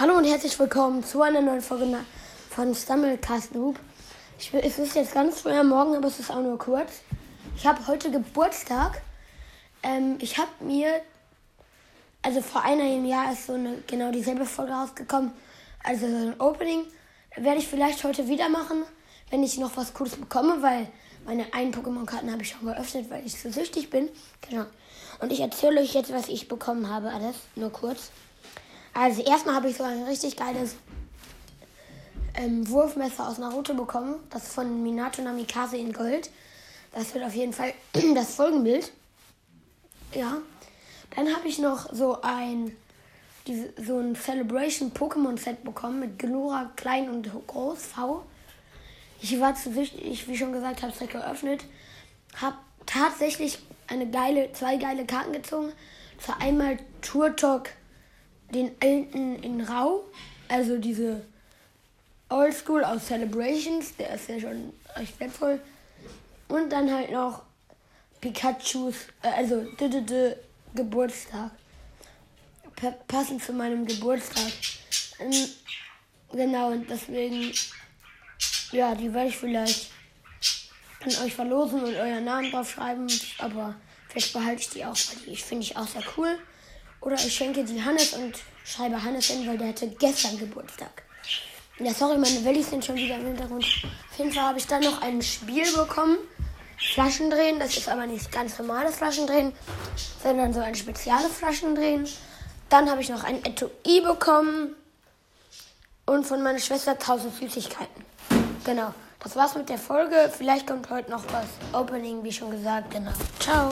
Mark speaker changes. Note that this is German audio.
Speaker 1: Hallo und herzlich willkommen zu einer neuen Folge von Stumblecast Loop. Ich, es ist jetzt ganz früh am Morgen, aber es ist auch nur kurz. Ich habe heute Geburtstag. Ähm, ich habe mir, also vor einem Jahr ist so eine genau dieselbe Folge rausgekommen, also so ein Opening. Werde ich vielleicht heute wieder machen, wenn ich noch was Cooles bekomme, weil meine einen Pokémon-Karten habe ich schon geöffnet, weil ich so süchtig bin. Genau. Und ich erzähle euch jetzt, was ich bekommen habe, alles nur kurz. Also erstmal habe ich so ein richtig geiles ähm, Wurfmesser aus Naruto bekommen. Das von Minato Namikaze in Gold. Das wird auf jeden Fall das Folgenbild. Ja. Dann habe ich noch so ein diese, so ein Celebration Pokémon Set bekommen mit Glora klein und groß V. Ich war zu wichtig, wie schon gesagt habe, es direkt geöffnet. Habe tatsächlich eine geile, zwei geile Karten gezogen. Das war einmal Tour Talk den alten in Rau, also diese Oldschool aus Celebrations, der ist ja schon recht wertvoll. Und dann halt noch Pikachus, äh, also d -d -d Geburtstag. P passend zu meinem Geburtstag. Ähm, genau, und deswegen, ja, die werde ich vielleicht an euch verlosen und euren Namen draufschreiben, aber vielleicht behalte ich die auch, weil die finde ich auch sehr cool. Oder ich schenke die Hannes und schreibe Hannes hin, weil der hatte gestern Geburtstag. Ja, sorry, meine Wellis sind schon wieder im Hintergrund. Auf jeden Fall habe ich dann noch ein Spiel bekommen. Flaschendrehen, das ist aber nicht ganz normales Flaschendrehen, sondern so ein spezielles Flaschendrehen. Dann habe ich noch ein Etui bekommen und von meiner Schwester 1000 Süßigkeiten. Genau, das war's mit der Folge. Vielleicht kommt heute noch was Opening, wie schon gesagt. Genau. Ciao.